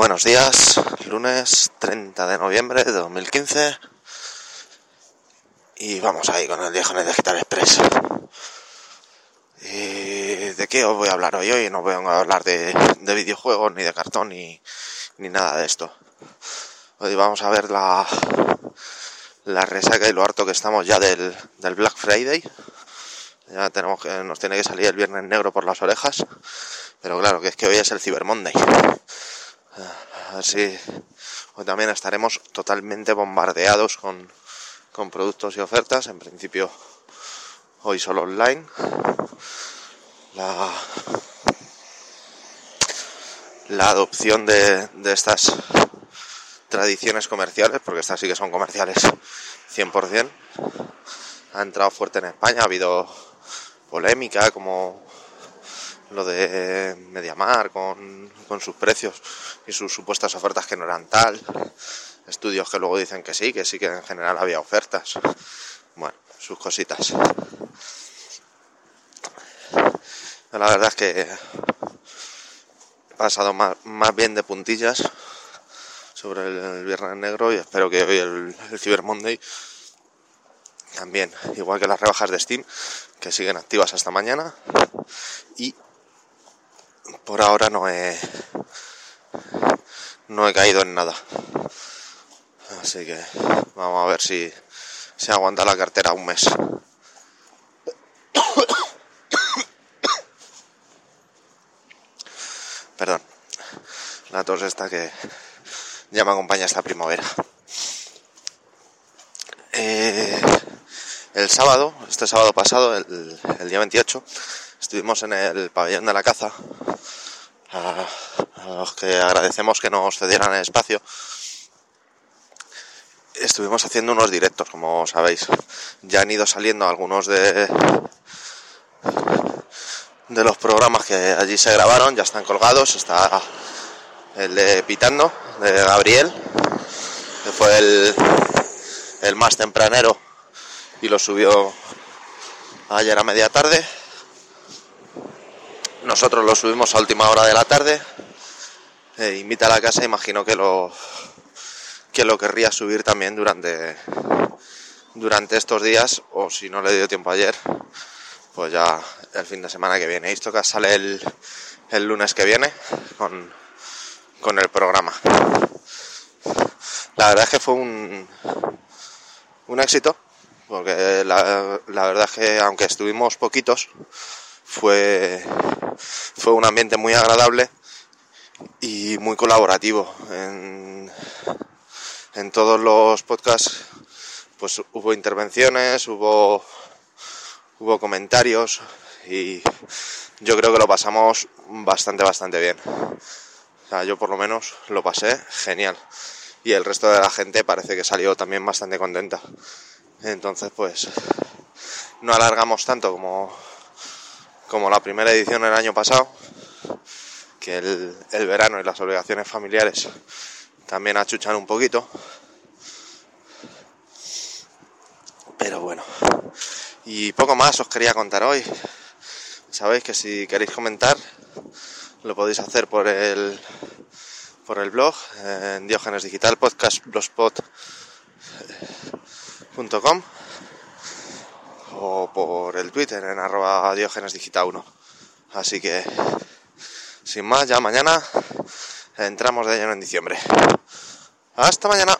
Buenos días, lunes 30 de noviembre de 2015 y vamos ahí con el Diógenes Digital Express. ¿Y ¿De qué os voy a hablar hoy? Hoy no voy a hablar de, videojuegos, ni de cartón, ni, ni, nada de esto. Hoy vamos a ver la, la resaca y lo harto que estamos ya del, del Black Friday. Ya tenemos que, nos tiene que salir el viernes negro por las orejas. Pero claro, que es que hoy es el Cyber Monday. Así, hoy también estaremos totalmente bombardeados con, con productos y ofertas. En principio, hoy solo online. La, la adopción de, de estas tradiciones comerciales, porque estas sí que son comerciales 100%, ha entrado fuerte en España. Ha habido polémica como lo de Mediamar con, con sus precios y sus supuestas ofertas que no eran tal, estudios que luego dicen que sí, que sí que en general había ofertas, bueno, sus cositas. La verdad es que he pasado más, más bien de puntillas sobre el, Viernes Negro y espero que hoy el, el Cyber Monday también, igual que las rebajas de Steam, que siguen activas hasta mañana. Y por ahora no he no he caído en nada. Así que vamos a ver si se aguanta la cartera un mes. Perdón. La tos esta que ya me acompaña esta primavera. Eh, el sábado este sábado pasado el, el día 28 estuvimos en el pabellón de la caza a, los que agradecemos que nos cedieran el espacio. Estuvimos haciendo unos directos, como sabéis. Ya han ido saliendo algunos de, de los programas que allí se grabaron, ya están colgados. Está el de Pitando, de Gabriel, que fue el, el más tempranero y lo subió ayer a media tarde. Nosotros lo subimos a última hora de la tarde. Eh, invita a la casa, imagino que lo que lo querría subir también durante durante estos días o si no le dio tiempo ayer, pues ya el fin de semana que viene. Esto que sale el, el lunes que viene con, con el programa. La verdad es que fue un, un éxito, porque la, la verdad es que aunque estuvimos poquitos, fue, fue un ambiente muy agradable y muy colaborativo. En, en todos los podcasts pues hubo intervenciones, hubo, hubo comentarios y yo creo que lo pasamos bastante, bastante bien. Yo por lo menos lo pasé genial. Y el resto de la gente parece que salió también bastante contenta. Entonces, pues, no alargamos tanto como, como la primera edición el año pasado, que el, verano y las obligaciones familiares también achuchan un poquito. Pero bueno, y poco más os quería contar hoy. Sabéis que si queréis comentar, lo podéis hacer por el por el blog en Diógenes Digital Podcast blogspot.com o por el Twitter en arroba diógenes digital 1. Así que, sin más, ya mañana entramos de lleno en diciembre. Hasta mañana.